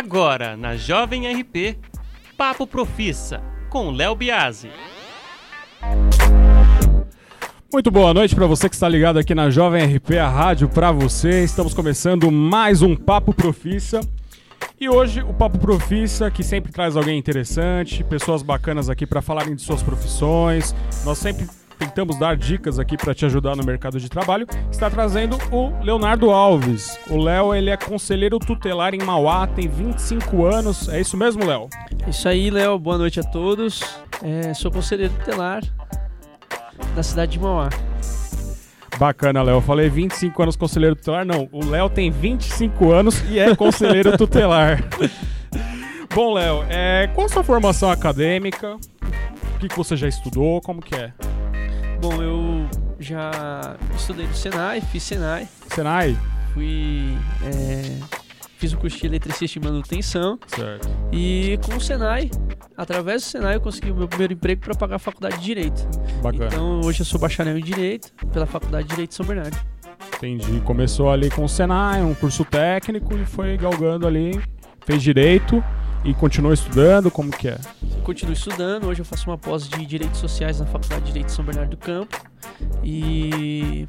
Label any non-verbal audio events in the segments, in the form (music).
Agora, na Jovem RP, Papo Profissa, com Léo Biasi. Muito boa noite para você que está ligado aqui na Jovem RP, a rádio para você. Estamos começando mais um Papo Profissa. E hoje o Papo Profissa, que sempre traz alguém interessante, pessoas bacanas aqui para falarem de suas profissões. Nós sempre tentamos dar dicas aqui para te ajudar no mercado de trabalho, está trazendo o Leonardo Alves. O Léo, ele é conselheiro tutelar em Mauá, tem 25 anos. É isso mesmo, Léo? Isso aí, Léo. Boa noite a todos. É, sou conselheiro tutelar da cidade de Mauá. Bacana, Léo. Eu falei 25 anos conselheiro tutelar. Não, o Léo tem 25 anos e é conselheiro tutelar. (laughs) Bom, Léo, é, qual a sua formação acadêmica? O que, que você já estudou? Como que é? Bom, eu já estudei no Senai, fiz Senai. Senai? Fui. É, fiz o curso de eletricista e manutenção. Certo. E com o Senai, através do Senai, eu consegui o meu primeiro emprego para pagar a faculdade de Direito. Bacana. Então hoje eu sou bacharel em Direito pela Faculdade de Direito de São Bernardo. Entendi. Começou ali com o Senai, um curso técnico e foi galgando ali, fez Direito e continuou estudando, como que é? Continuo estudando, hoje eu faço uma pós de Direitos Sociais na Faculdade de Direito de São Bernardo do Campo. E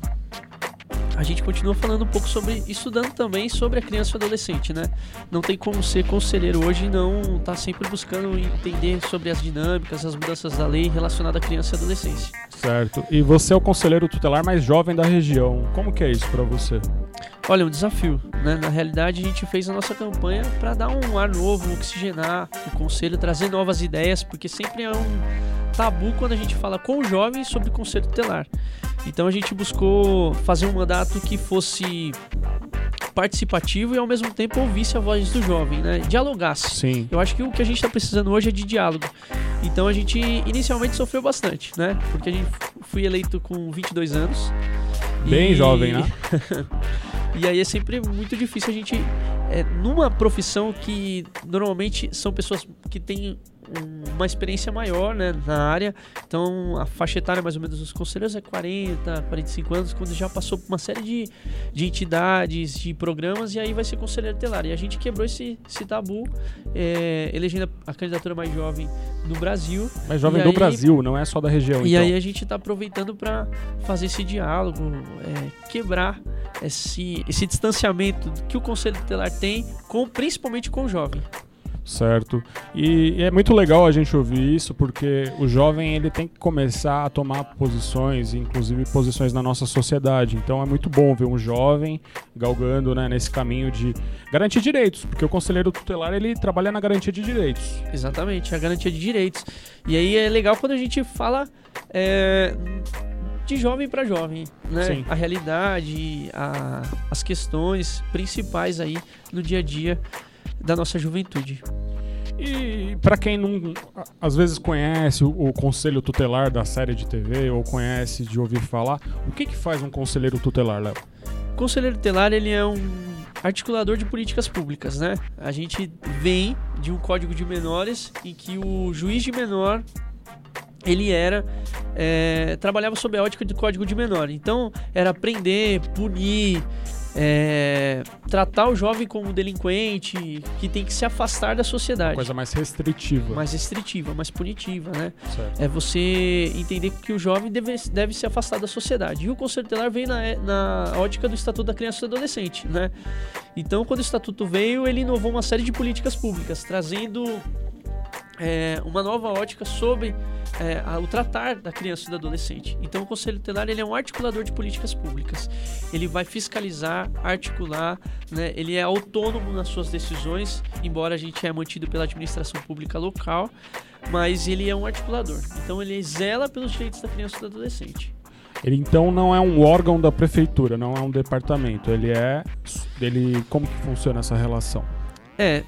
a gente continua falando um pouco sobre, estudando também sobre a criança e o adolescente, né? Não tem como ser conselheiro hoje e não estar tá sempre buscando entender sobre as dinâmicas, as mudanças da lei relacionadas à criança e adolescência. Certo. E você é o conselheiro tutelar mais jovem da região. Como que é isso para você? Olha, é um desafio, né? Na realidade, a gente fez a nossa campanha para dar um ar novo, oxigenar o conselho, trazer novas ideias, porque sempre é um tabu quando a gente fala com jovens sobre conselho tutelar. Então a gente buscou fazer um mandato que fosse participativo e ao mesmo tempo ouvisse a voz do jovem, né? Dialogasse. Sim. Eu acho que o que a gente está precisando hoje é de diálogo. Então a gente inicialmente sofreu bastante, né? Porque a gente fui eleito com 22 anos. Bem e... jovem, né? (laughs) e aí é sempre muito difícil a gente é, numa profissão que normalmente são pessoas que têm uma experiência maior né, na área. Então, a faixa etária mais ou menos dos conselheiros é 40, 45 anos, quando já passou por uma série de, de entidades, de programas, e aí vai ser conselheiro telar. E a gente quebrou esse, esse tabu, é, elegendo a, candidatura mais jovem no Brasil. Mais jovem do aí, Brasil, não é só da região. E então. aí a gente está aproveitando para fazer esse diálogo, é, quebrar esse, esse distanciamento que o conselho tutelar tem, com, principalmente com o jovem. Certo. E, é muito legal a gente ouvir isso, porque o jovem ele tem que começar a tomar posições, inclusive posições na nossa sociedade. Então é muito bom ver um jovem galgando né, nesse caminho de garantir direitos, porque o conselheiro tutelar ele trabalha na garantia de direitos. Exatamente, a garantia de direitos. E aí é legal quando a gente fala é, de jovem para jovem, né? Sim. A realidade, a, as questões principais aí no dia a dia da nossa juventude. E para quem não às vezes conhece o, o, conselho tutelar da série de TV ou conhece de ouvir falar, o que que faz um conselheiro tutelar, Léo? O conselheiro tutelar ele é um articulador de políticas públicas, né? A gente vem de um código de menores em que o juiz de menor ele era é, trabalhava sob a ótica do código de menor. Então era prender, punir, é, tratar o jovem como delinquente que tem que se afastar da sociedade. Coisa mais restritiva. Mais restritiva, mais punitiva, né? Certo. É você entender que o jovem deve, deve se afastar da sociedade. E o Conselho Tutelar vem na, na ótica do Estatuto da Criança e do Adolescente, né? Então, quando o Estatuto veio, ele inovou uma série de políticas públicas, trazendo é, uma nova ótica sobre é, o tratar da criança e do adolescente. Então, o Conselho Tutelar ele é um articulador de políticas públicas. Ele vai fiscalizar, articular, né? ele é autônomo nas suas decisões, embora a gente é mantido pela administração pública local, mas ele é um articulador. Então, ele zela pelos direitos da criança e do adolescente. Ele então não é um órgão da prefeitura, não é um departamento. Ele é, ele como que funciona essa relação? É,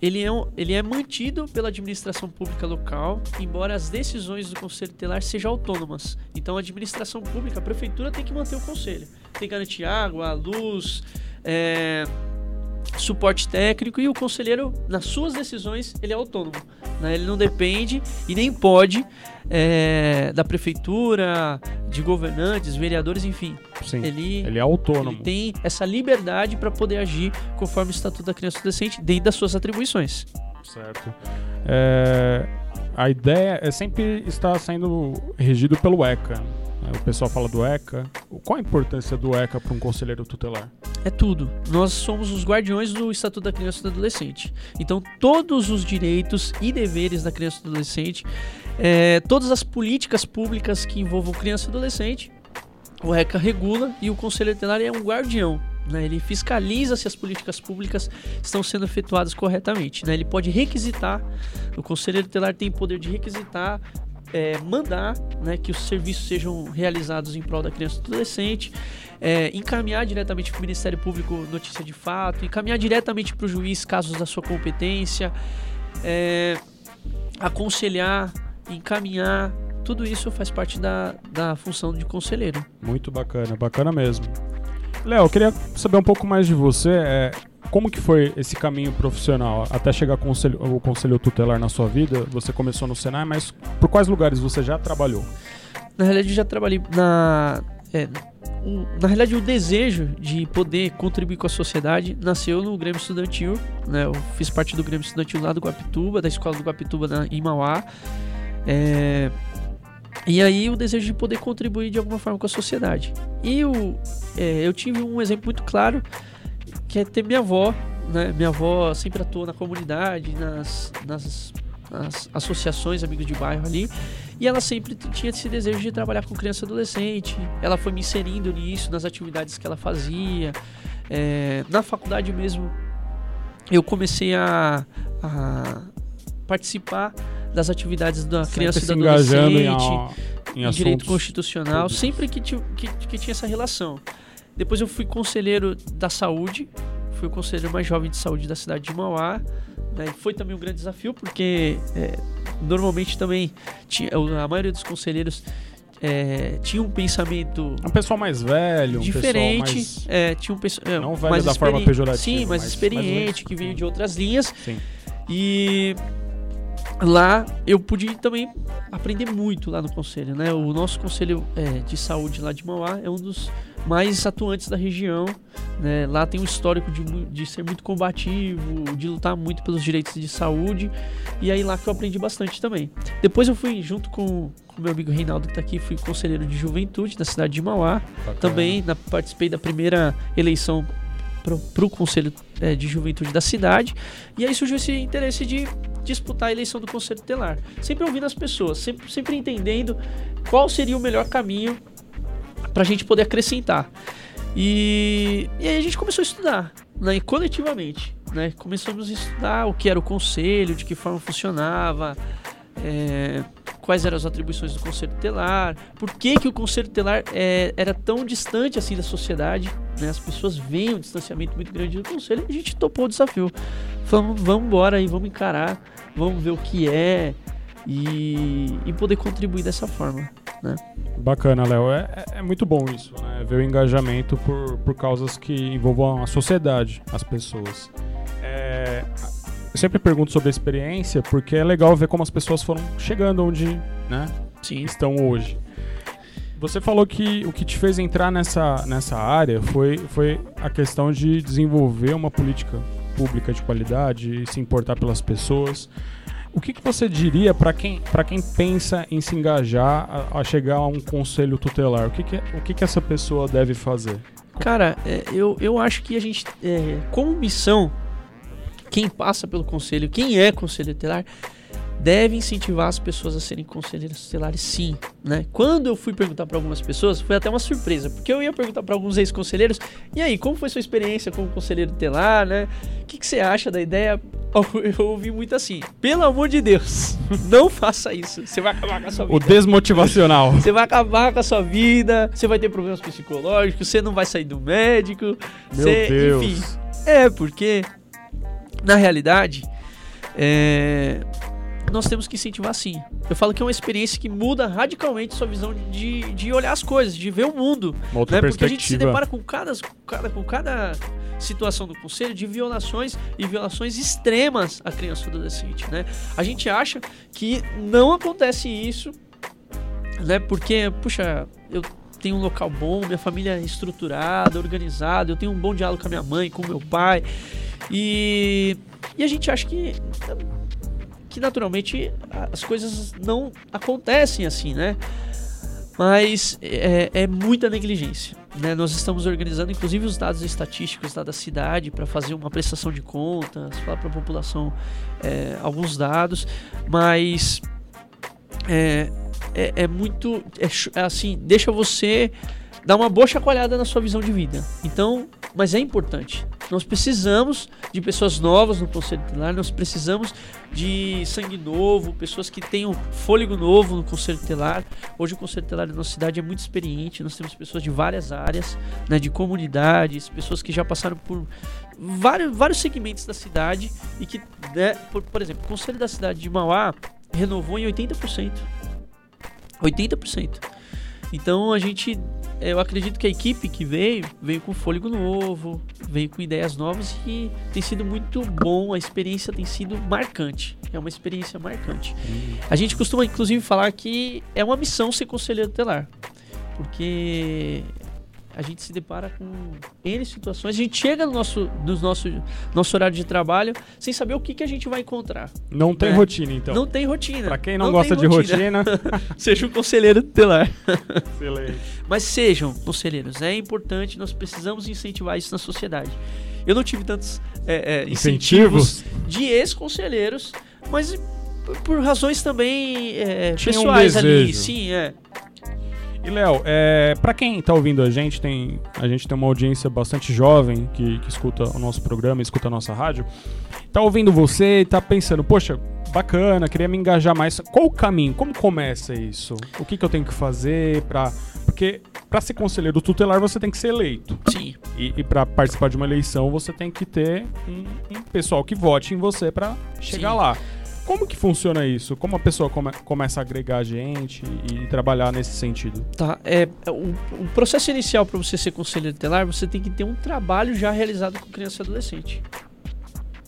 ele é, um, ele é mantido pela administração pública local, embora as decisões do conselho tutelar sejam autônomas. Então, a administração pública, a prefeitura tem que manter o conselho, tem que garantir água, luz, é, suporte técnico e o conselheiro, nas suas decisões, ele é autônomo. Né? Ele não depende e nem pode é, da prefeitura, de governantes, vereadores, enfim. Sim. Ele, Ele é autônomo. ele tem essa liberdade para poder agir conforme o Estatuto da Criança e do Adolescente dentro das suas atribuições. Certo. É, a ideia é sempre estar sendo regido pelo ECA. O pessoal fala do ECA. Qual a importância do ECA para um conselheiro tutelar? É tudo. Nós somos os guardiões do Estatuto da Criança e do Adolescente. Então, todos os direitos e deveres da criança e do adolescente, é, todas as políticas públicas que envolvam criança e adolescente, o ECA regula e o Conselheiro Tutelar é um guardião. né? Ele fiscaliza se as políticas públicas estão sendo efetuadas corretamente. né? Ele pode requisitar, o Conselheiro Tutelar tem poder de requisitar, é, mandar né, que os serviços sejam realizados em prol da criança e do adolescente, é, encaminhar diretamente para o Ministério Público notícia de fato, encaminhar diretamente para o juiz casos da sua competência, é, aconselhar, encaminhar, tudo isso faz parte da, da função de conselheiro. Muito bacana, bacana mesmo. Léo, queria saber um pouco mais de você. é, como que foi esse caminho profissional até chegar conselho, o conselho tutelar na sua vida? Você começou no Senai, mas por quais lugares você já trabalhou? Na realidade, eu já trabalhei na. é, na realidade, o desejo de poder contribuir com a sociedade nasceu no Grêmio Estudantil. Né? Eu fiz parte do Grêmio Estudantil lá do Guapituba, da escola do Guapituba na, em Mauá. É, e aí, o desejo de poder contribuir de alguma forma com a sociedade. E o, é, eu tive um exemplo muito claro que é ter minha avó. Né? Minha avó sempre atuou na comunidade, nas, nas, nas associações, amigos de bairro ali. E ela sempre tinha esse desejo de trabalhar com criança e adolescente. Ela foi me inserindo nisso, nas atividades que ela fazia. É, na faculdade mesmo, eu comecei a, a participar das atividades da criança Sempre e do se engajando em, adolescente a- em em direito constitucional, sempre que, que, que tinha essa relação. Depois eu fui conselheiro da saúde, fui o conselheiro mais jovem de saúde da cidade de Mauá. Né? E foi também um grande desafio, porque é, normalmente também tinha, a maioria dos conselheiros é, tinha um pensamento Um pessoal mais velho, um diferente, pessoal mais... é, tinha um pensa- é, Não velho mais da forma pejorativa, Sim, mais, mas- experiente, mais- que veio de outras linhas. Sim. E lá eu pude também aprender muito lá no conselho, né? O nosso conselho é, de saúde lá de Mauá é um dos mais atuantes da região, né? Lá tem um histórico de, de ser muito combativo, de lutar muito pelos direitos de saúde, e aí lá que eu aprendi bastante também. Depois eu fui junto com o meu amigo Reinaldo que tá aqui, fui conselheiro de juventude da cidade de Mauá, Bacana. também na- participei da primeira eleição para o Conselho eh, de Juventude da cidade. E aí surgiu esse interesse de disputar a eleição do Conselho Tutelar. Sempre ouvindo as pessoas, sempre, sempre entendendo qual seria o melhor caminho para a gente poder acrescentar. E, e aí a gente começou a estudar, né, coletivamente. Né? Começamos a estudar o que era o conselho, de que forma funcionava, é, quais eram as atribuições do Conselho Tutelar, por que, que o Conselho Tutelar é, era tão distante assim da sociedade, né? As pessoas veem um distanciamento muito grande do Conselho e a gente topou o desafio. Falamos, vamos embora aí, vamos encarar, vamos ver o que é e, e poder contribuir dessa forma. Bacana, Léo. É, é- é muito bom isso, né? Ver o engajamento por, por causas que envolvam a sociedade, as pessoas. É, eu sempre pergunto sobre a experiência, porque é legal ver como as pessoas foram chegando onde né, Sim, estão hoje. Você falou que o que te fez entrar nessa, nessa área foi, foi a questão de desenvolver uma política pública de qualidade se importar pelas pessoas. O que, que você diria para quem, quem pensa em se engajar a, a chegar a um conselho tutelar? O que, que, o que, que essa pessoa deve fazer? Cara, é, eu, eu acho que a gente, é, como missão, quem passa pelo conselho, quem é conselheiro tutelar, deve incentivar as pessoas a serem conselheiros tutelares, sim. Né? Quando eu fui perguntar para algumas pessoas, foi até uma surpresa, porque eu ia perguntar para alguns ex-conselheiros, e aí, como foi sua experiência como conselheiro tutelar, né? O que, que você acha da ideia? (laughs) Eu ouvi muito assim, pelo amor de Deus, (laughs) não faça isso, você vai acabar com a sua vida. O desmotivacional. Você vai acabar com a sua vida, você vai ter problemas psicológicos, você não vai sair do médico. Meu você- Deus. Enfim, é, porque na realidade é, nós temos que incentivar sim. Eu falo que é uma experiência que muda radicalmente sua visão de, de olhar as coisas, de ver o mundo. Uma outra Né? Porque a gente se depara com cada, com cada, com cada situação do conselho de violações e violações extremas à criança e adolescente, né? A gente acha que não acontece isso, né? Porque, puxa, eu tenho um local bom, minha família é estruturada, organizada, eu tenho um bom diálogo com a minha mãe, com meu pai. E, e a gente acha que que naturalmente as coisas não acontecem assim, né? Mas é, é muita negligência. Né? Nós estamos organizando, inclusive, os dados estatísticos da cidade para fazer uma prestação de contas, falar para a população é, alguns dados, mas é, é, é muito. É, assim, deixa você dar uma boa chacoalhada na sua visão de vida. Então, mas é importante. Nós precisamos de pessoas novas no Conselho Tutelar, nós precisamos de sangue novo, pessoas que tenham fôlego novo no Conselho Tutelar. Hoje o Conselho Tutelar da nossa cidade é muito experiente, nós temos pessoas de várias áreas, né, de comunidades, pessoas que já passaram por vários, vários segmentos da cidade e que, né, por, por exemplo, o Conselho da cidade de Mauá renovou em 80%. 80%. Então a gente, eu acredito que a equipe que veio, veio com fôlego novo, veio com ideias novas e tem sido muito bom, a experiência tem sido marcante. É uma experiência marcante. Uhum. A gente costuma inclusive falar que é uma missão ser conselheiro tutelar. Porque a gente se depara com N situações. A gente chega no nosso, no nosso, nosso horário de trabalho sem saber o que, que a gente vai encontrar. Não tem né? rotina, então. Não tem rotina. Para quem não, não gosta de rotina, rotina (laughs) seja um conselheiro tutelar. Excelente. Mas sejam conselheiros. É importante, nós precisamos incentivar isso na sociedade. Eu não tive tantos é, é, incentivos, incentivos de ex-conselheiros, mas por razões também é, pessoais um ali. Sim, é. E Léo, é, para quem tá ouvindo a gente, tem, a gente tem uma audiência bastante jovem que, que escuta o nosso programa, escuta a nossa rádio. Tá ouvindo você e tá pensando, poxa, bacana, queria me engajar mais. Qual o caminho? Como começa isso? O que, que eu tenho que fazer para porque para ser conselheiro tutelar você tem que ser eleito. Sim. E, e para participar de uma eleição você tem que ter um, um pessoal que vote em você para chegar Sim. lá. Como que funciona isso? Como a pessoa come, começa a agregar gente e trabalhar nesse sentido? Tá, é, o, o processo inicial para você ser conselheiro tutelar, você tem que ter um trabalho já realizado com criança e adolescente.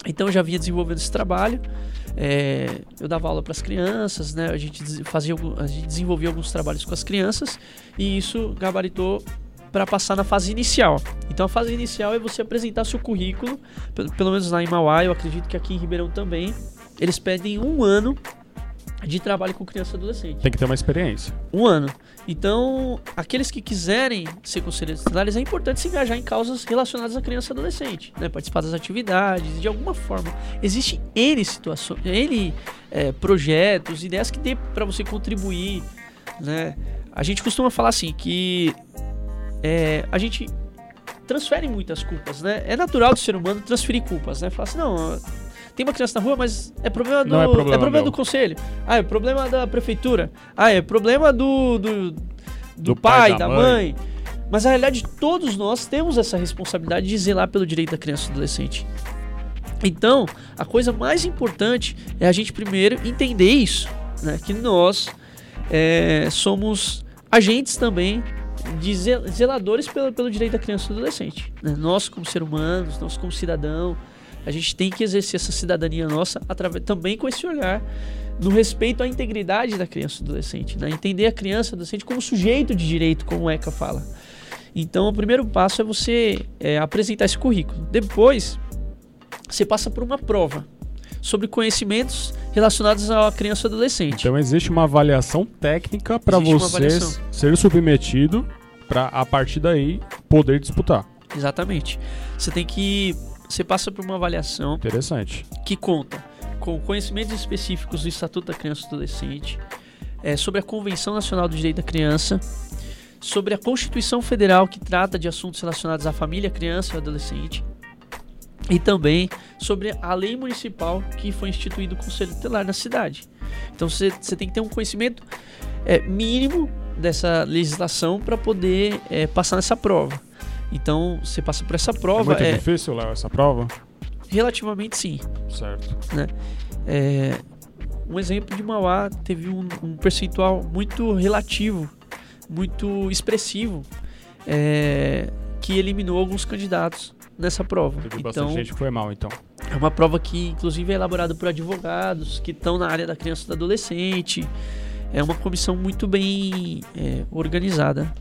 Então já vinha desenvolvendo esse trabalho. É, eu dava aula para as crianças, né? A gente fazia, a gente desenvolvia alguns trabalhos com as crianças e isso gabaritou para passar na fase inicial. Então a fase inicial é você apresentar seu currículo, pelo, pelo menos lá em Mauá, eu acredito que aqui em Ribeirão também eles pedem um ano de trabalho com criança e adolescente. Tem que ter uma experiência. Um ano. Então, aqueles que quiserem ser conselheiros tutelares, é importante se engajar em causas relacionadas à criança e adolescente, né? Participar das atividades, de alguma forma. Existem N situações, N é, projetos, ideias que tem para você contribuir, né? A gente costuma falar assim, que é, a gente transfere muitas culpas, né? É natural do ser humano transferir culpas, né? Falar assim, não tem uma criança na rua, mas é problema do, é problema, é problema do conselho. Ah, é problema da prefeitura. Ah, é problema do, do, do, do pai, pai, da, mãe. mãe. Mas na realidade, todos nós temos essa responsabilidade de zelar pelo direito da criança e do adolescente. Então, a coisa mais importante é a gente primeiro entender isso, né? Que nós é, somos agentes também de zeladores pelo, pelo direito da criança e do adolescente. Né? Nós, como ser humanos, nós, como cidadão, a gente tem que exercer essa cidadania nossa através, também com esse olhar no respeito à integridade da criança e do adolescente, né? entender a criança e adolescente como sujeito de direito, como o ECA fala. Então, o primeiro passo é você é, apresentar esse currículo. Depois, você passa por uma prova sobre conhecimentos relacionados à criança e adolescente. Então, existe uma avaliação técnica para você ser submetido para, a partir daí, poder disputar. Exatamente. Você tem que você passa por uma avaliação interessante que conta com conhecimentos específicos do Estatuto da Criança e do Adolescente, é, sobre a Convenção Nacional do Direito da Criança, sobre a Constituição Federal que trata de assuntos relacionados à família, criança e adolescente, e também sobre a lei municipal que foi instituído o Conselho Tutelar na cidade. Então você, tem que ter um conhecimento é, mínimo dessa legislação para poder é, passar nessa prova. Então, você passa por essa prova. É muito é... difícil, Léo, essa prova? Relativamente sim. Certo. Né? É... Um exemplo de Mauá teve um, um percentual muito relativo, muito expressivo, é... que eliminou alguns candidatos nessa prova. Teve então, bastante gente que foi mal, então. é uma prova que, inclusive, é elaborada por advogados que estão na área da criança e do adolescente. É uma comissão muito bem é, organizada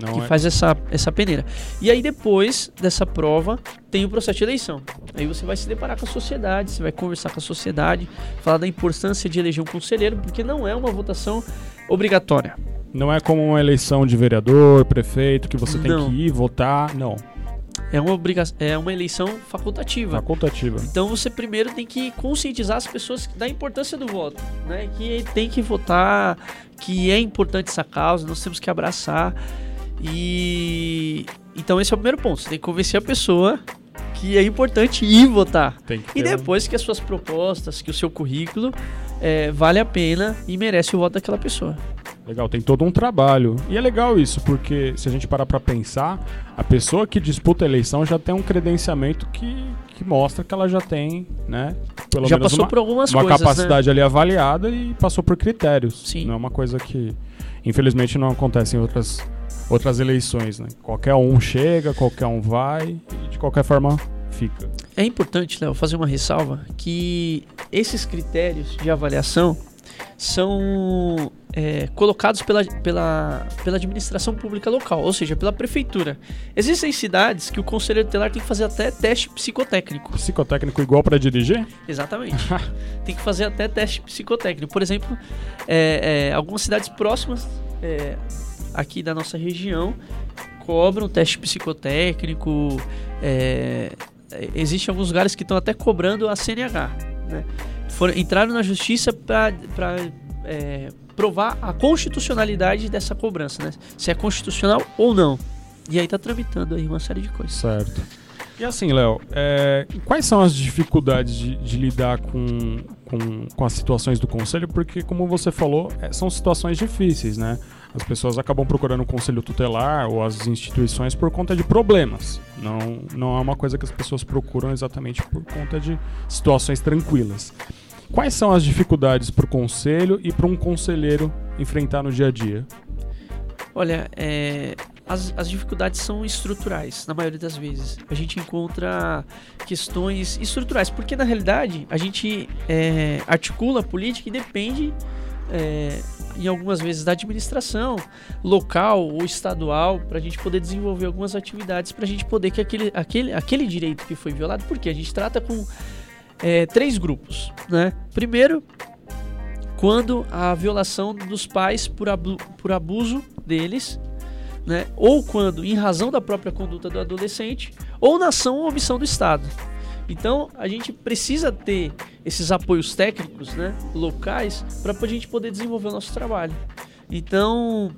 Não que é... faz essa, essa peneira. E aí, depois dessa prova, tem o processo de eleição. Aí você vai se deparar com a sociedade, você vai conversar com a sociedade, falar da importância de eleger um conselheiro, porque não é uma votação obrigatória. Não é como uma eleição de vereador, prefeito, que você tem Não. que ir votar. Não, É uma, obriga é uma eleição facultativa. facultativa. Então você primeiro tem que conscientizar as pessoas da importância do voto, né? Que tem que votar, que é importante essa causa, nós temos que abraçar. E então esse é o primeiro ponto. Você tem que convencer a pessoa que é importante ir votar. E ter um- depois que as suas propostas, que o seu currículo é, vale a pena e merece o voto daquela pessoa. Legal, tem todo um trabalho. E é legal isso, porque se a gente parar pra pensar, a pessoa que disputa a eleição já tem um credenciamento que, que mostra que ela já tem, né? Pelo Já menos passou uma, por algumas uma coisas, né? capacidade ali avaliada e passou por critérios. Sim. Não é uma coisa que, infelizmente, não acontece em outras, outras eleições, né? Qualquer um chega, qualquer um vai e de qualquer forma fica. É importante, Léo, fazer uma ressalva que esses critérios de avaliação são é, colocados pela, pela, pela administração pública local, ou seja, pela prefeitura. Existem cidades que o conselheiro tutelar tem que fazer até teste psicotécnico. Psicotécnico igual pra dirigir? Exatamente. (laughs) tem que fazer até teste psicotécnico. Por exemplo, é, é, algumas cidades próximas é, aqui da nossa região cobram teste psicotécnico. É, é, Existem alguns lugares que estão até cobrando a CNH. Né? Foram, entraram na justiça para é, provar a constitucionalidade dessa cobrança, né? Se é constitucional ou não. E aí tá tramitando aí uma série de coisas. Certo. E assim, Léo, é, quais são as dificuldades de, de lidar com, com, com as situações do conselho? Porque, como você falou, é, são situações difíceis, né? As pessoas acabam procurando o conselho tutelar ou as instituições por conta de problemas. Não, não é uma coisa que as pessoas procuram exatamente por conta de situações tranquilas. Quais são as dificuldades para o conselho e para um conselheiro enfrentar no dia a dia? Olha, é, as, as dificuldades são estruturais, na maioria das vezes. A gente encontra questões estruturais, porque na realidade a gente é, articula a política e depende, é, em algumas vezes, da administração local ou estadual para a gente poder desenvolver algumas atividades, para a gente poder que aquele, aquele, aquele direito que foi violado, porque a gente trata com é, três grupos, né? Primeiro, quando a violação dos pais por, abu por abuso deles, né? ou quando, em razão da própria conduta do adolescente, ou na ação ou omissão do Estado. Então, a gente precisa ter esses apoios técnicos né, locais para a gente poder desenvolver o nosso trabalho. Então,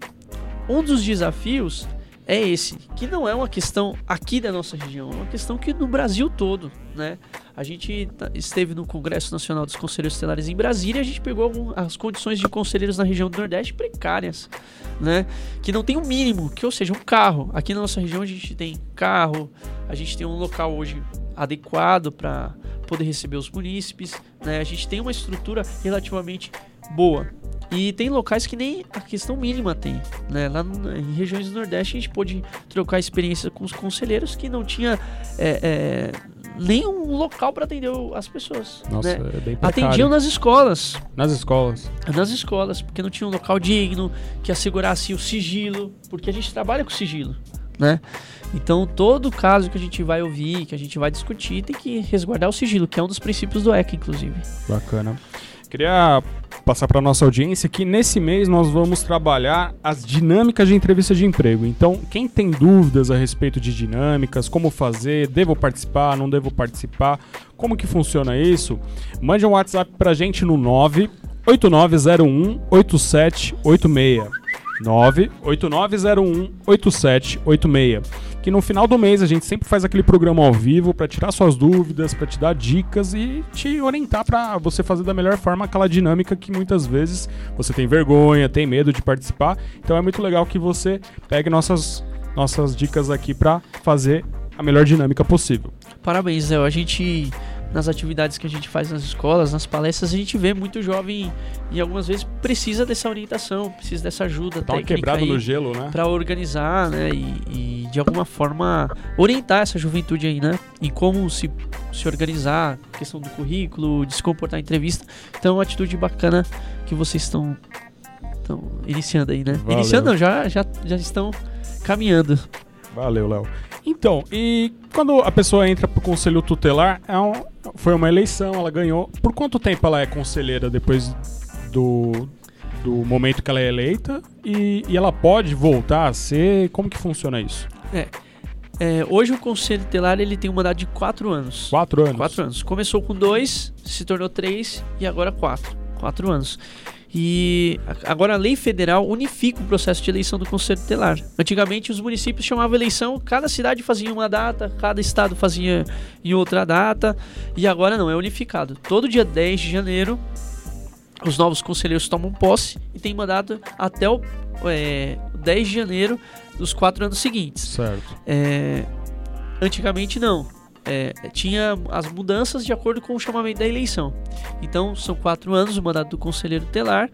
um dos desafios é esse, que não é uma questão aqui da nossa região, é uma questão que no Brasil todo, né? A gente tá- esteve no Congresso Nacional dos Conselheiros Estelares em Brasília e a gente pegou as condições de conselheiros na região do Nordeste precárias, né? Que não tem o mínimo, que ou seja, um carro. Aqui na nossa região a gente tem carro, a gente tem um local hoje adequado para poder receber os munícipes, né? A gente tem uma estrutura relativamente boa. E tem locais que nem a questão mínima tem, né? Lá em regiões do Nordeste a gente pôde trocar experiência com os conselheiros que não tinha é, é, nenhum local para atender as pessoas. Nossa, né? é bem precário. Atendiam nas escolas, Nas escolas. nas escolas, porque não tinha um local digno que assegurasse o sigilo, porque a gente trabalha com sigilo, né? Então, todo caso que a gente vai ouvir, que a gente vai discutir, tem que resguardar o sigilo, que é um dos princípios do ECA, inclusive. Bacana. Queria passar para nossa audiência que nesse mês nós vamos trabalhar as dinâmicas de entrevista de emprego. Então, quem tem dúvidas a respeito de dinâmicas, como fazer, devo participar, não devo participar, como que funciona isso, mande um WhatsApp pra gente no 98901 8786. 98901 8786. Que no final do mês a gente sempre faz aquele programa ao vivo para tirar suas dúvidas, para te dar dicas e te orientar para você fazer da melhor forma aquela dinâmica que muitas vezes você tem vergonha, tem medo de participar. Então é muito legal que você pegue nossas nossas dicas aqui para fazer a melhor dinâmica possível. Parabéns, Léo. A gente, nas atividades que a gente faz nas escolas, nas palestras, a gente vê muito jovem e algumas vezes precisa dessa orientação, precisa dessa ajuda Dá técnica quebrada aí no gelo, né? para organizar, né, e, e de alguma forma orientar essa juventude aí, né, em como se, se organizar, questão do currículo, de se comportar em entrevista. Então, é uma atitude bacana que vocês estão estão iniciando aí, né? Valeu. Iniciando não, já, já, já estão caminhando. Valeu, Léo. Então, e quando a pessoa entra pro conselho tutelar, é um- foi uma eleição, ela ganhou. Por quanto tempo ela é conselheira depois do, do momento que ela é eleita? E, e ela pode voltar a ser? Como que funciona isso? É, hoje o Conselho Tutelar ele tem um mandato de quatro anos. Quatro anos? Quatro anos. Começou com dois, se tornou três e agora quatro. Quatro anos. E agora a lei federal unifica o processo de eleição do Conselho Tutelar. Antigamente os municípios chamavam eleição, cada cidade fazia uma data, cada estado fazia em outra data. E agora não, é unificado. Todo dia 10 de janeiro os novos conselheiros tomam posse e tem mandato até o é, 10 de janeiro dos quatro anos seguintes. Certo. É, antigamente não. É, tinha as mudanças de acordo com o chamamento da eleição. Então são quatro anos o mandato do conselheiro telar,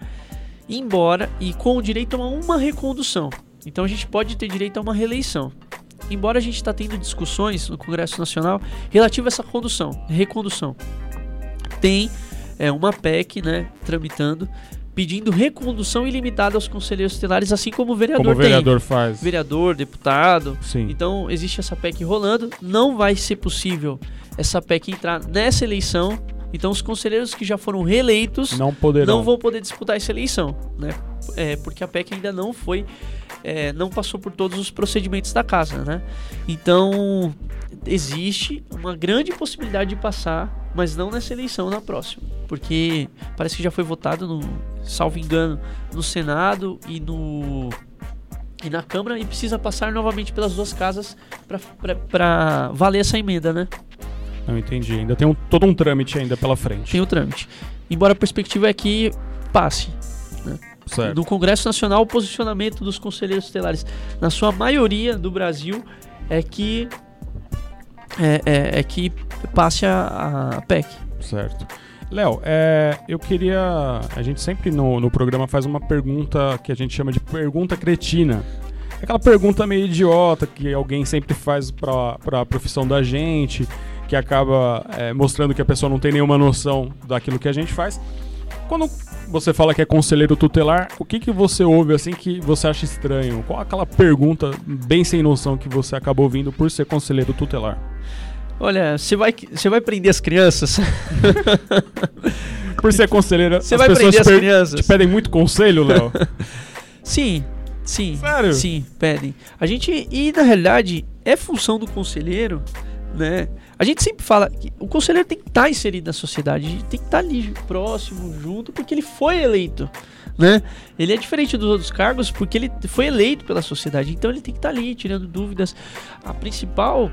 embora e com o direito a uma recondução. Então a gente pode ter direito a uma reeleição. Embora a gente está tendo discussões no Congresso Nacional relativa a essa condução, recondução. Tem é, uma PEC, né, tramitando, pedindo recondução ilimitada aos conselheiros tutelares, assim como o vereador, Como o tem vereador faz. vereador, deputado. Sim. Então existe essa PEC rolando. Não vai ser possível essa PEC entrar nessa eleição. Então os conselheiros que já foram reeleitos Não poderão. não vão poder disputar essa eleição, né? É, porque a PEC ainda não foi, é, não passou por todos os procedimentos da casa, né? Então existe uma grande possibilidade de passar, mas não nessa eleição, na próxima, porque parece que já foi votado, no, salvo engano, no Senado e no e na Câmara e precisa passar novamente pelas duas casas para valer essa emenda, né? Não entendi. Ainda tem um- todo um trâmite ainda pela frente. Tem o trâmite. Embora a perspectiva é que passe. Certo. No Congresso Nacional, o posicionamento dos conselheiros tutelares, na sua maioria do Brasil, é que é, é- é que passe a, a PEC. Certo. Léo, é, eu queria. A gente sempre no, no programa faz uma pergunta que a gente chama de pergunta cretina. Aquela pergunta meio idiota que alguém sempre faz pra, pra profissão da gente, que acaba é, mostrando que a pessoa não tem nenhuma noção daquilo que a gente faz. Quando você fala que é conselheiro tutelar, o que, que você ouve assim que você acha estranho? Qual aquela pergunta bem sem noção que você acabou ouvindo por ser conselheiro tutelar? Olha, você vai, você vai prender as crianças? (laughs) Por ser conselheira, Você vai prender as crianças? te pedem muito conselho, Léo? (laughs) Sim, sim. Sério? Sim, pedem. A gente, e na realidade, é função do conselheiro, né? A gente sempre fala que o conselheiro tem que estar inserido na sociedade, tem que estar ali próximo, junto, porque ele foi eleito, né? Ele é diferente dos outros cargos porque ele foi eleito pela sociedade, então ele tem que estar ali tirando dúvidas. A principal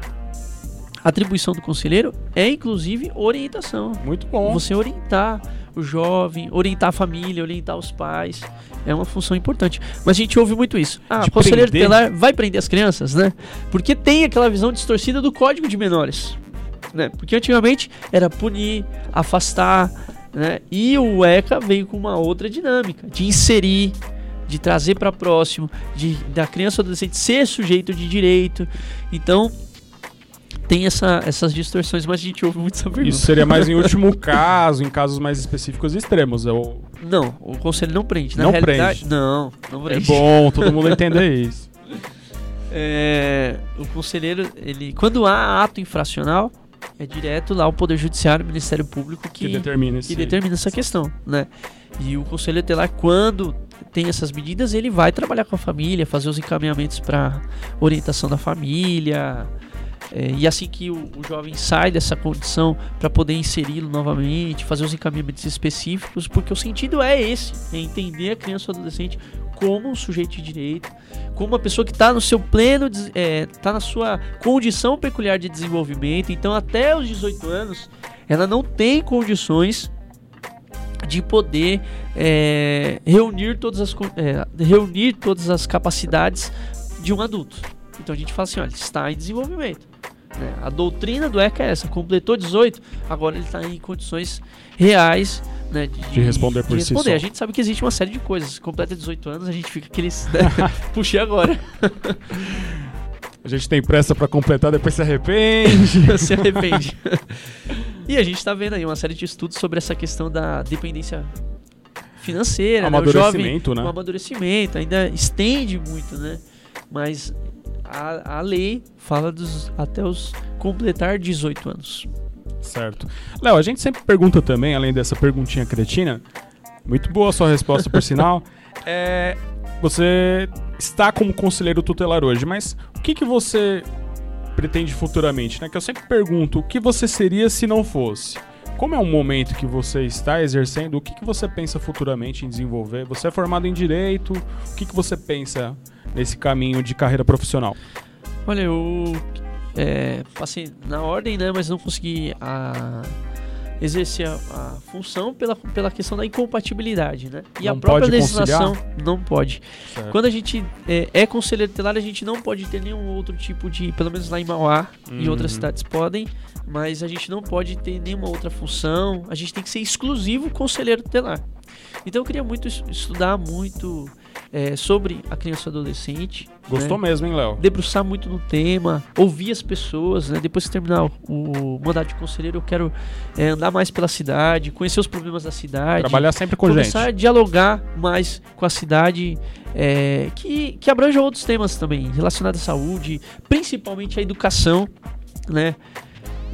atribuição do conselheiro é inclusive orientação. Muito bom. Você orientar o jovem, orientar a família, orientar os pais. É uma função importante. Mas a gente ouve muito isso. Ah, o conselheiro prender. tutelar vai prender as crianças, né? Porque tem aquela visão distorcida do código de menores. Né? Porque antigamente era punir, afastar, né? E o ECA veio com uma outra dinâmica, de inserir, de trazer para próximo, de da criança ou adolescente ser sujeito de direito. Então, tem essa, essas distorções, mas a gente ouve muito essa pergunta. Isso seria mais em (laughs) último caso, em casos mais específicos e extremos. É, o- Não, o conselho não prende. Na Não realidade, prende. Não, não é prende. bom (laughs) todo mundo entender isso. É, o conselheiro, ele, quando há ato infracional, é direto lá o Poder Judiciário, o Ministério Público Que, que, determina que determina essa questão, né? E o conselheiro tutelar, quando tem essas medidas, ele vai trabalhar com a família, fazer os encaminhamentos para orientação da família. É, e assim que o, o jovem sai dessa condição para poder inseri-lo novamente, fazer os encaminhamentos específicos, porque o sentido é esse, é entender a criança ou adolescente como um sujeito de direito, como uma pessoa que está no seu pleno, des- é, tá na sua condição peculiar de desenvolvimento. Então, até os 18 anos, ela não tem condições de poder é, reunir todas as é, reunir todas as capacidades de um adulto. Então a gente fala assim, olha, está em desenvolvimento. Né? A doutrina do ECA é essa, completou 18, agora ele está em condições reais né, de, De responder por de si responder. só. A gente sabe que existe uma série de coisas. Completa 18 anos, a gente fica aqueles. Né? (laughs) Puxei agora. A gente tem pressa pra completar, depois se arrepende. (laughs) se arrepende. e a gente está vendo aí uma série de estudos sobre essa questão da dependência financeira, né? O jovem, Amadurecimento, né? um amadurecimento, ainda estende muito, né? Mas a, a lei fala dos até os completar 18 anos. Certo. Léo, a gente sempre pergunta também, além dessa perguntinha cretina, muito boa a sua resposta, por sinal. (laughs) É, você está como conselheiro tutelar hoje, mas o que, que você pretende futuramente? Né? Que eu sempre pergunto, o que você seria se não fosse? Como é um momento que você está exercendo, o que, que você pensa futuramente em desenvolver? Você é formado em Direito, o que, que você pensa nesse caminho de carreira profissional? Olha, eu é, passei na ordem, né? Mas não consegui a, exercer a, a função pela, pela questão da incompatibilidade, né? E a Não própria pode legislação não pode. Certo. Quando a gente é, é conselheiro tutelar, a gente não pode ter nenhum outro tipo de, pelo menos lá em Mauá e Uhum. outras cidades podem, mas a gente não pode ter nenhuma outra função. A gente tem que ser exclusivo conselheiro tutelar. Então eu queria muito es- estudar muito é, sobre a criança e adolescente. Gostou né? mesmo, hein, Léo? debruçar muito no tema, ouvir as pessoas, né? Depois que terminar o, o mandato de conselheiro, eu quero é, andar mais pela cidade, conhecer os problemas da cidade, Trabalhar sempre com começar gente. a dialogar mais com a cidade, é, que, que abranja outros temas também, relacionados à saúde, principalmente a educação, né?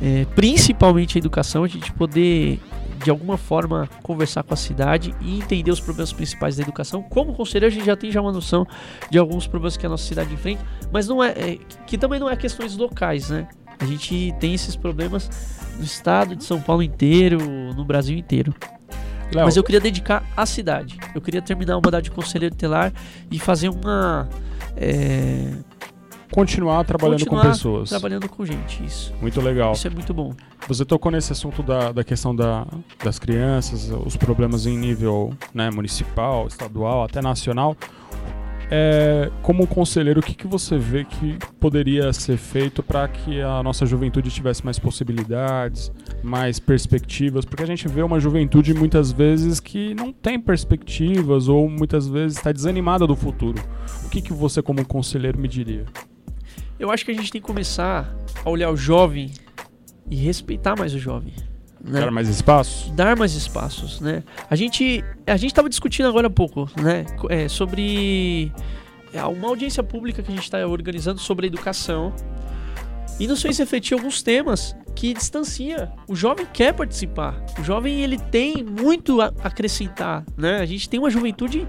É, principalmente a educação, a gente poder de alguma forma conversar com a cidade e entender os problemas principais da educação. Como conselheiro, a gente já tem já uma noção de alguns problemas que a nossa cidade enfrenta, mas não é, é que também não é questões locais, né? A gente tem esses problemas no estado de São Paulo inteiro, no Brasil inteiro. Léo, Mas eu queria dedicar à cidade. Eu queria terminar o mandato de conselheiro telar e fazer uma. é, continuar trabalhando continuar com pessoas. Trabalhando com gente, isso. Muito legal. Isso é muito bom. Você tocou nesse assunto da, da questão da, das crianças, os problemas em nível né, municipal, estadual, até nacional. É, como conselheiro, o que, que você vê que poderia ser feito para que a nossa juventude tivesse mais possibilidades, mais perspectivas? Porque a gente vê uma juventude muitas vezes que não tem perspectivas ou muitas vezes está desanimada do futuro. O que, que você, como conselheiro, me diria? Eu acho que a gente tem que começar a olhar o jovem e respeitar mais o jovem. Né? Dar mais espaço? dar mais espaços, né? A gente a gente estava discutindo agora há pouco, né? é, sobre é, uma audiência pública que a gente está organizando sobre a educação e nos fez refletir alguns temas que distancia. O jovem quer participar. O jovem ele tem muito a acrescentar, né? A gente tem uma juventude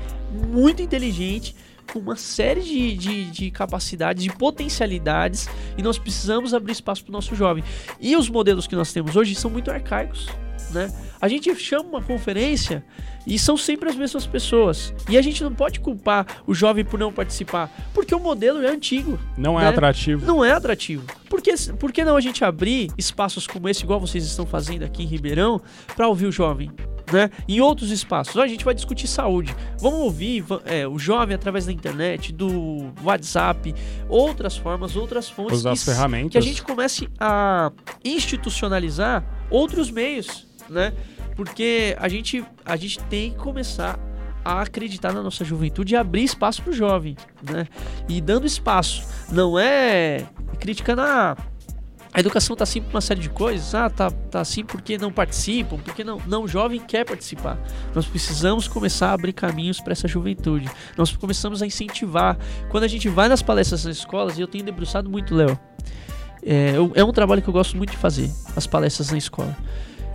muito inteligente uma série de, de, de capacidades, de potencialidades e nós precisamos abrir espaço para o nosso jovem. E os modelos que nós temos hoje são muito arcaicos, né? A gente chama uma conferência e são sempre as mesmas pessoas. E a gente não pode culpar o jovem por não participar, porque o modelo é antigo, Não é Né? atrativo. não é atrativo. Por que, por que não a gente abrir espaços como esse, igual vocês estão fazendo aqui em Ribeirão, para ouvir o jovem? Né? Em outros espaços, a gente vai discutir saúde. Vamos ouvir é, o jovem através da internet, do WhatsApp, outras formas, outras fontes. Usar as que s- ferramentas. que a gente comece a institucionalizar outros meios, né? Porque a gente, a gente tem que começar a acreditar na nossa juventude e abrir espaço para o jovem, né? E dando espaço, não é criticando a a educação tá assim por uma série de coisas, ah, tá, tá assim porque não participam, porque não, não, o jovem quer participar. Nós precisamos começar a abrir caminhos para essa juventude. Nós começamos a incentivar. Quando a gente vai nas palestras nas escolas, e eu tenho debruçado muito, Léo, é, é um trabalho que eu gosto muito de fazer, as palestras na escola.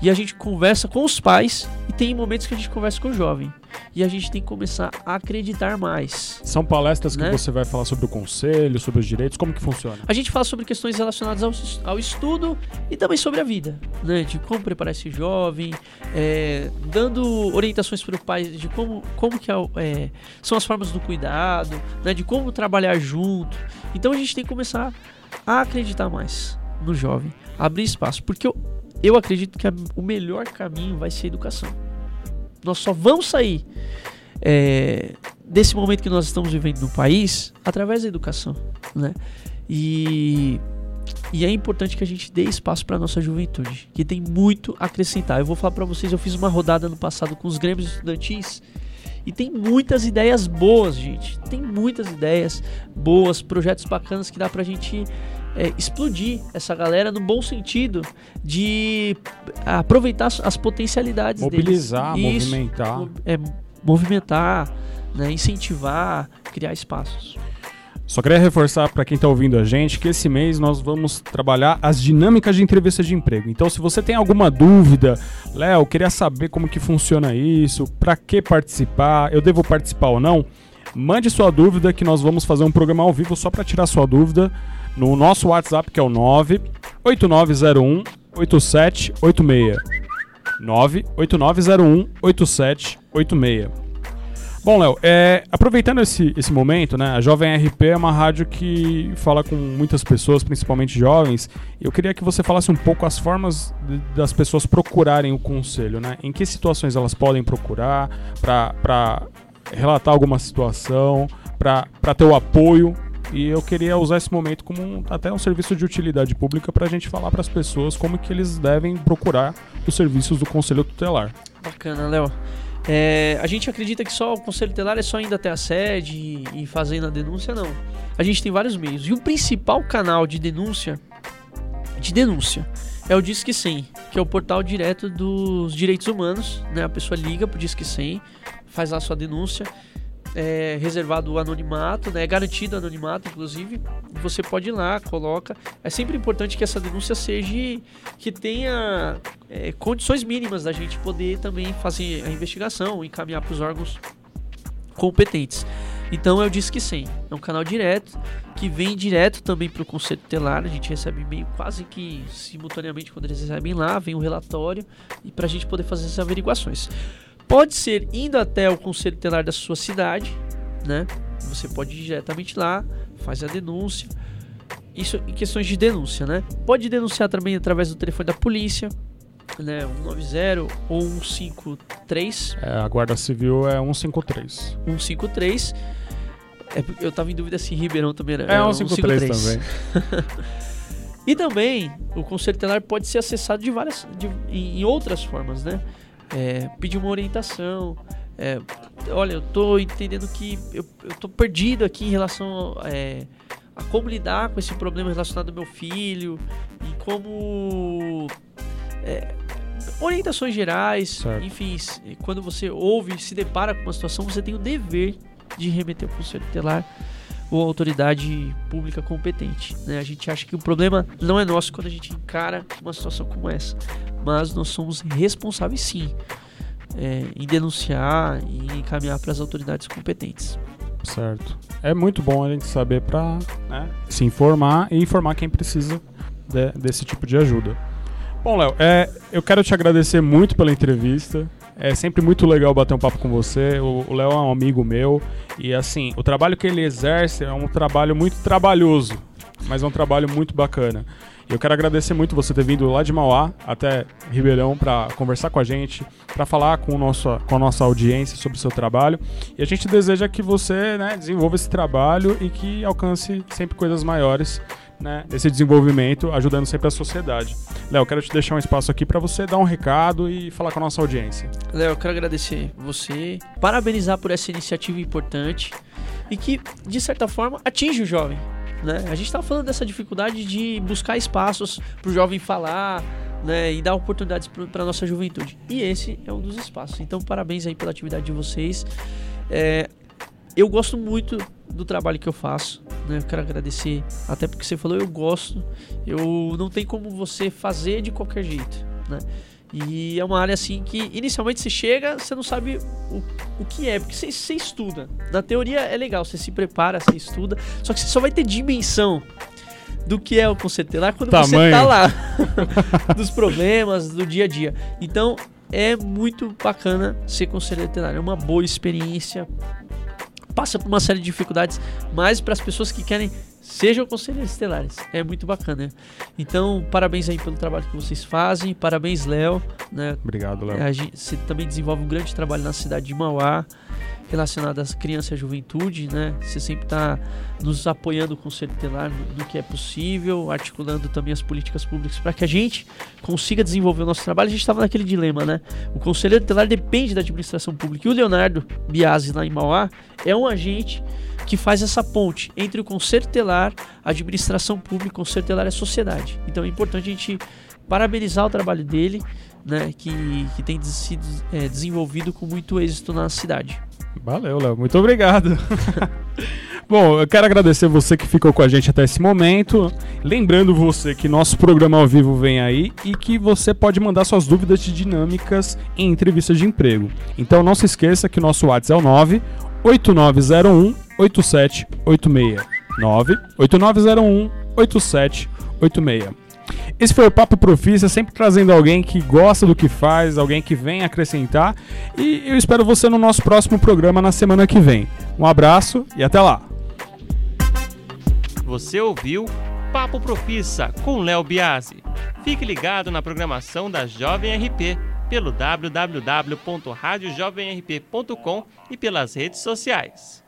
E a gente conversa com os pais e tem momentos que a gente conversa com o jovem. E a gente tem que começar a acreditar mais. São palestras que Né? você vai falar sobre o conselho, sobre os direitos, como que funciona? A gente fala sobre questões relacionadas ao, ao estudo e também sobre a vida, né? De como preparar esse jovem, é, dando orientações para o pai de como, como que é, é, são as formas do cuidado, né? De como trabalhar junto. Então a gente tem que começar a acreditar mais no jovem, abrir espaço, porque eu, eu acredito que a- o melhor caminho vai ser a educação. Nós só vamos sair é, desse momento que nós estamos vivendo no país através da educação, né? E E é importante que a gente dê espaço para nossa juventude, que tem muito a acrescentar. Eu vou falar para vocês, eu fiz uma rodada no passado com os grêmios estudantis e tem muitas ideias boas, gente. Tem muitas ideias boas, projetos bacanas que dá pra gente é, explodir essa galera no bom sentido de aproveitar as potencialidades Mobilizar, deles. movimentar. é, movimentar, né, incentivar, criar espaços. Só queria reforçar para quem está ouvindo a gente que esse mês nós vamos trabalhar as dinâmicas de entrevista de emprego. Então, se você tem alguma dúvida, Léo, queria saber como que funciona isso, para que participar, eu devo participar ou não, mande sua dúvida que nós vamos fazer um programa ao vivo só para tirar sua dúvida no nosso WhatsApp que é o 98901 8786. 98901 8786. Bom, Léo, é, aproveitando esse, esse momento, né? A Jovem RP é uma rádio que fala com muitas pessoas, principalmente jovens. Eu queria que você falasse um pouco as formas de, das pessoas procurarem o conselho, né? Em que situações elas podem procurar para relatar alguma situação, para ter o apoio. E eu queria usar esse momento como um, até um serviço de utilidade pública para a gente falar para as pessoas como que eles devem procurar os serviços do Conselho Tutelar. Bacana, Léo. É, a gente acredita que só o conselho tutelar é só indo até a sede e, e fazendo a denúncia, não. A gente tem vários meios. E o principal canal de denúncia de denúncia é o Disque 100, que é o portal direto dos direitos humanos. Né? A pessoa liga pro Disque 100, faz lá a sua denúncia é reservado o anonimato, né? É garantido anonimato, inclusive. Você pode ir lá, coloca. É sempre importante que essa denúncia seja que tenha é, condições mínimas da gente poder também fazer a investigação, encaminhar para os órgãos competentes. Então é o Disque 100, é um canal direto que vem direto também para o Conselho Tutelar. A gente recebe e-mail quase que simultaneamente quando eles recebem lá, vem o um relatório e para a gente poder fazer essas averiguações. Pode ser indo até o conselho tutelar da sua cidade, né? Você pode ir diretamente lá, faz a denúncia. Isso em questões de denúncia, né? Pode denunciar também através do telefone da polícia, né? 190 ou 153. É, a Guarda Civil é 153. 153. É, eu tava em dúvida se Ribeirão também era. É, 153, 153 também. (laughs) e também o Conselho Tutelar pode ser acessado de várias, de, em outras formas, né? É, pedir uma orientação. É, olha, eu tô entendendo que eu, eu tô perdido aqui em relação é, a como lidar com esse problema relacionado ao meu filho e como é, orientações gerais, certo. enfim, quando você ouve, se depara com uma situação, você tem o dever de remeter ao conselho tutelar ou autoridade pública competente. Né? A gente acha que o problema não é nosso quando a gente encara uma situação como essa mas nós somos responsáveis sim é, em denunciar e encaminhar para as autoridades competentes. Certo. É muito bom a gente saber para né, se informar e informar quem precisa de, desse tipo de ajuda. Bom, Léo, é, eu quero te agradecer muito pela entrevista. É sempre muito legal bater um papo com você. O Léo é um amigo meu. E assim, o trabalho que ele exerce é um trabalho muito trabalhoso, mas é um trabalho muito bacana. Eu quero agradecer muito você ter vindo lá de Mauá até Ribeirão para conversar com a gente, para falar com, o nosso, com a nossa audiência sobre o seu trabalho. E a gente deseja que você né, desenvolva esse trabalho e que alcance sempre coisas maiores né, nesse desenvolvimento, ajudando sempre a sociedade. Léo, quero te deixar um espaço aqui para você dar um recado e falar com a nossa audiência. Léo, quero agradecer você, parabenizar por essa iniciativa importante e que, de certa forma, atinge o jovem. Né? A gente estava falando dessa dificuldade de buscar espaços para o jovem falar, né, e dar oportunidades para nossa juventude. E esse é um dos espaços. Então, parabéns aí pela atividade de vocês. É, eu gosto muito do trabalho que eu faço. Né? Eu quero agradecer, até porque você falou, eu gosto. Eu não tem como você fazer de qualquer jeito. Né? E é uma área assim que inicialmente você chega, você não sabe o, o que é, porque você, você estuda. Na teoria é legal, você se prepara, você estuda, só que você só vai ter dimensão do que é o conceito lá quando Tamanho. você tá lá. (laughs) dos problemas do dia a dia. Então é muito bacana ser conselheiro veterinário, é uma boa experiência. Passa por uma série de dificuldades, mas para as pessoas que querem sejam conselheiros estelares. É muito bacana. Então, parabéns aí pelo trabalho que vocês fazem. Parabéns, Léo. né? Obrigado, Léo. Você também desenvolve um grande trabalho na cidade de Mauá, relacionado às crianças e à juventude, né? Você sempre está nos apoiando com o Conselho Telar no, no, que é possível, articulando também as políticas públicas para que a gente consiga desenvolver o nosso trabalho. A gente estava naquele dilema, né? O Conselheiro Telar depende da administração pública. E o Leonardo Biasi, lá em Mauá, é um agente que faz essa ponte entre o Conselho Telar, a administração pública, o Conselho Telar e a sociedade. Então é importante a gente parabenizar o trabalho dele, né, que, que tem sido é, desenvolvido com muito êxito na cidade. Valeu, Léo. Muito obrigado. (laughs) Bom, eu quero agradecer você que ficou com a gente até esse momento. Lembrando você que nosso programa ao vivo vem aí e que você pode mandar suas dúvidas de dinâmicas em entrevistas de emprego. Então não se esqueça que o nosso WhatsApp é o 9 8901 8786. 9 8901 8786. Esse foi o Papo Profissa, sempre trazendo alguém que gosta do que faz, alguém que vem acrescentar. E eu espero você no nosso próximo programa na semana que vem. Um abraço e até lá. Você ouviu Papo Profissa com Léo Biasi. Fique ligado na programação da Jovem RP pelo www.radiojovemrp.com e pelas redes sociais.